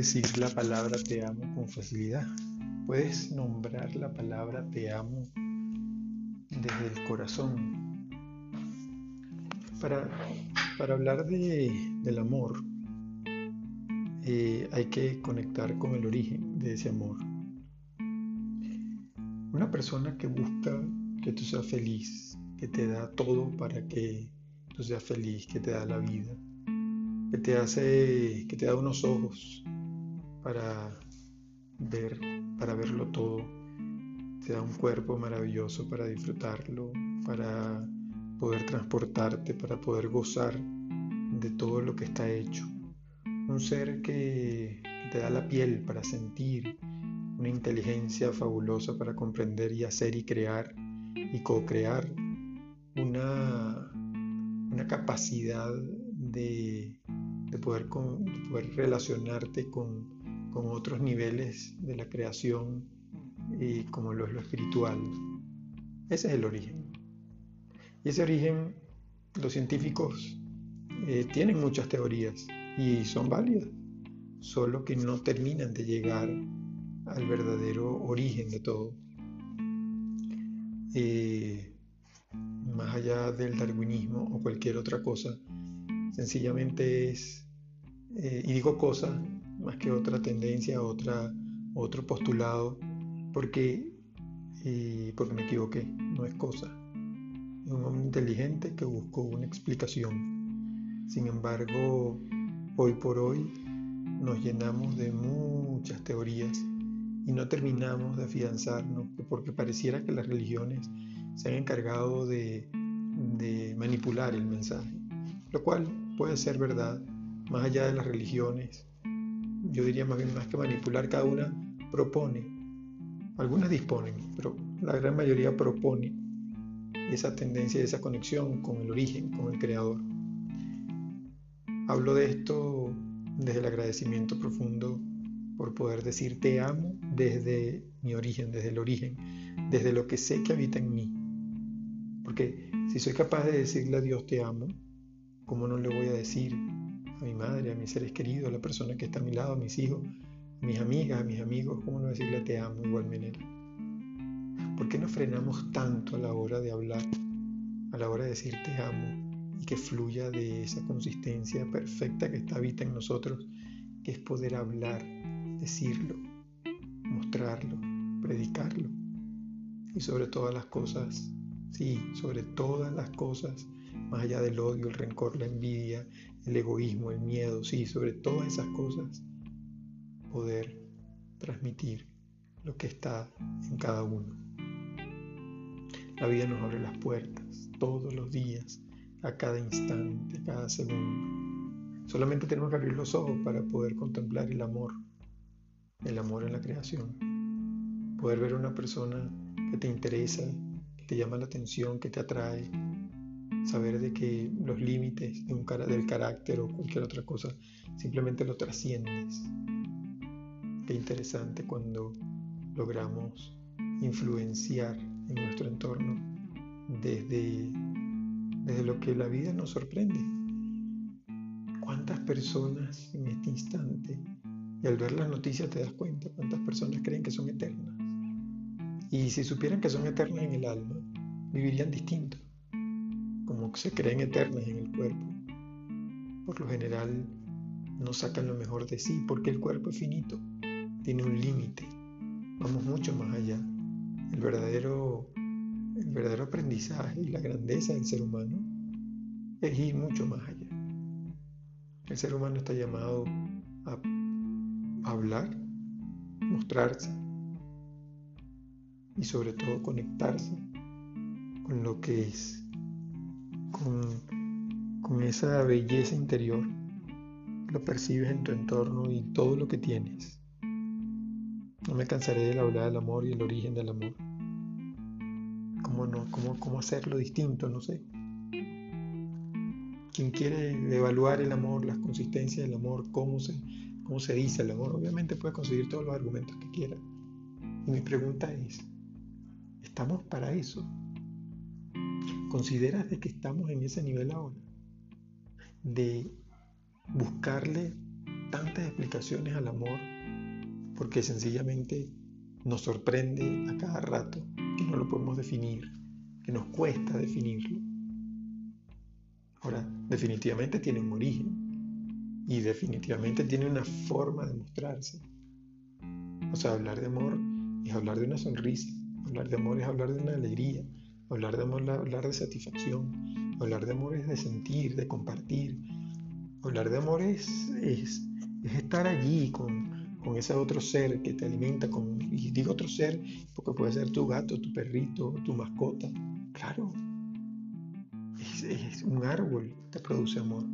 decir la palabra te amo con facilidad. Puedes nombrar la palabra te amo desde el corazón. Para, para hablar de, del amor, eh, hay que conectar con el origen de ese amor. Una persona que busca que tú seas feliz, que te da todo para que tú seas feliz, que te da la vida, que te hace, que te da unos ojos para ver, para verlo todo, te da un cuerpo maravilloso para disfrutarlo, para poder transportarte, para poder gozar de todo lo que está hecho. Un ser que, te da la piel para sentir, una inteligencia fabulosa para comprender y hacer y crear y co-crear, una, una capacidad de, poder, poder relacionarte con, otros niveles de la creación y como lo es lo espiritual. Ese es el origen. Y ese origen los científicos eh, tienen muchas teorías y son válidas, solo que no terminan de llegar al verdadero origen de todo. Eh, más allá del darwinismo o cualquier otra cosa, sencillamente es, eh, y digo cosa, más que otra tendencia, otra, otro postulado, porque, eh, porque me equivoqué, no es cosa. Es un hombre inteligente que buscó una explicación. Sin embargo, hoy por hoy nos llenamos de muchas teorías y no terminamos de afianzarnos, porque pareciera que las religiones se han encargado de, de manipular el mensaje, lo cual puede ser verdad, más allá de las religiones. Yo diría más bien más que manipular, cada una propone, algunas disponen, pero la gran mayoría propone esa tendencia, esa conexión con el origen, con el creador. Hablo de esto desde el agradecimiento profundo por poder decir te amo desde mi origen, desde el origen, desde lo que sé que habita en mí. Porque si soy capaz de decirle a Dios te amo, ¿cómo no le voy a decir a mi madre, a mis seres queridos, a la persona que está a mi lado, a mis hijos, a mis amigas, a mis amigos, cómo no decirle te amo igual manera? ¿Por qué nos frenamos tanto a la hora de hablar, a la hora de decir te amo y que fluya de esa consistencia perfecta que está habita en nosotros, que es poder hablar, decirlo, mostrarlo, predicarlo y sobre todas las cosas Sí, sobre todas las cosas, más allá del odio, el rencor, la envidia, el egoísmo, el miedo, sí, sobre todas esas cosas, poder transmitir lo que está en cada uno. La vida nos abre las puertas todos los días, a cada instante, a cada segundo. Solamente tenemos que abrir los ojos para poder contemplar el amor, el amor en la creación. Poder ver a una persona que te interesa, te llama la atención, que te atrae, saber de que los límites de un del carácter o cualquier otra cosa simplemente lo trasciendes. Qué interesante cuando logramos influenciar en nuestro entorno desde, desde lo que la vida nos sorprende. ¿Cuántas personas en este instante, y al ver las noticias te das cuenta, cuántas personas creen que son eternas? Y si supieran que son eternas en el alma, vivirían distinto, como se creen eternas en el cuerpo. Por lo general no sacan lo mejor de sí porque el cuerpo es finito, tiene un límite. Vamos mucho más allá. El verdadero, el verdadero aprendizaje y la grandeza del ser humano es ir mucho más allá. El ser humano está llamado a hablar, mostrarse, y sobre todo conectarse con lo que es, con, esa belleza interior, lo percibes en tu entorno y todo lo que tienes. No me cansaré de hablar del amor y el origen del amor. ¿Cómo, no? ¿Cómo, cómo hacerlo distinto? No sé. Quien quiere evaluar el amor, las consistencias del amor, cómo se, cómo se dice el amor, obviamente puede conseguir todos los argumentos que quiera. Y mi pregunta es, Estamos para eso. ¿Consideras de que estamos en ese nivel ahora? De buscarle tantas explicaciones al amor porque sencillamente nos sorprende a cada rato que no lo podemos definir, que nos cuesta definirlo. Ahora, definitivamente tiene un origen y definitivamente tiene una forma de mostrarse. O sea, hablar de amor es hablar de una sonrisa, hablar de amor es hablar de una alegría, hablar de amor es hablar de satisfacción, hablar de amor es de sentir, de compartir, hablar de amor es, es, estar allí con, con, ese otro ser que te alimenta, con, y digo otro ser porque puede ser tu gato, tu perrito, tu mascota, claro, es, es un árbol que produce amor.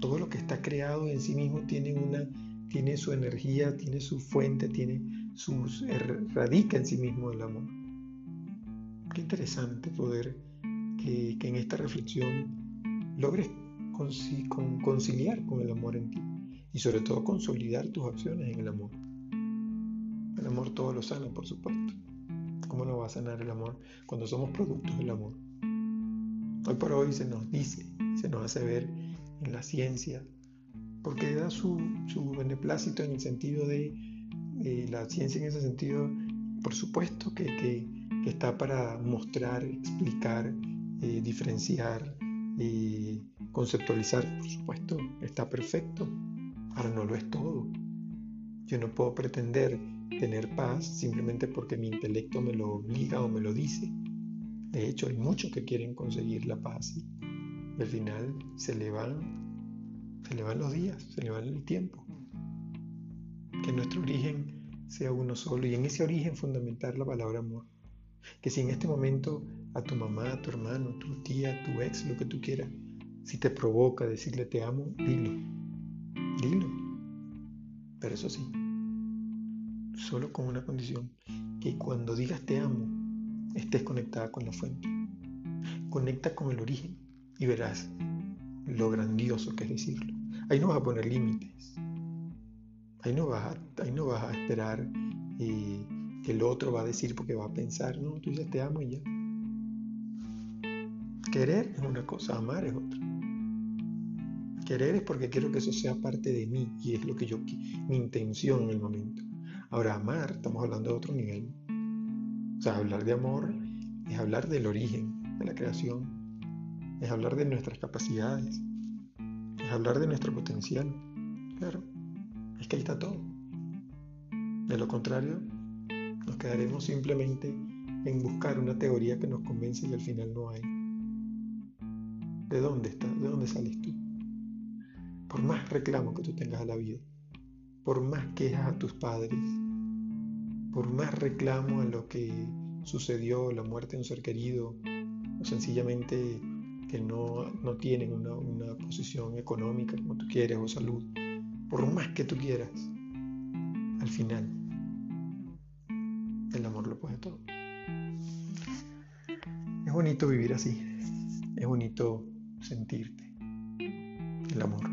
Todo lo que está creado en sí mismo tiene una tiene su energía, tiene su fuente, tiene sus, radica en sí mismo el amor. Qué interesante poder que, en esta reflexión logres conciliar con el amor en ti y sobre todo consolidar tus acciones en el amor. El amor todo lo sana, por supuesto. ¿Cómo no va a sanar el amor cuando somos productos del amor? Hoy por hoy se nos dice, se nos hace ver en la ciencia, porque da su, beneplácito en el sentido de la ciencia en ese sentido, por supuesto que, está para mostrar, explicar, eh, diferenciar, eh, conceptualizar, por supuesto, está perfecto. Ahora no lo es todo. Yo no puedo pretender tener paz simplemente porque mi intelecto me lo obliga o me lo dice. De hecho, hay muchos que quieren conseguir la paz y al final se le van se le van los días, se le va el tiempo. Que nuestro origen sea uno solo y en ese origen fundamental la palabra amor. Que si en este momento a tu mamá, a tu hermano, tu tía, tu ex, lo que tú quieras, si te provoca decirle te amo, dilo. Dilo. Pero eso sí, solo con una condición, que cuando digas te amo, estés conectada con la fuente. Conecta con el origen y verás lo grandioso que es decirlo. Ahí no vas a poner límites. Ahí no vas a, ahí no vas a esperar eh, que el otro va a decir porque va a pensar, no, tú ya te amo y ya. Querer es una cosa, amar es otra. Querer es porque quiero que eso sea parte de mí y es lo que yo, mi intención en el momento. Ahora, amar, estamos hablando de otro nivel. O sea, hablar de amor es hablar del origen de la creación, es hablar de nuestras capacidades, es hablar de nuestro potencial. Claro, es que ahí está todo. De lo contrario, nos quedaremos simplemente en buscar una teoría que nos convence y al final no hay. ¿De dónde estás? ¿De dónde sales tú? Por más reclamo que tú tengas a la vida, por más quejas a tus padres, por más reclamo a lo que sucedió, la muerte de un ser querido, o sencillamente que no, tienen una, una, posición económica como tú quieres o salud, por más que tú quieras, al final puede todo. Es bonito vivir así, es bonito sentirte el amor.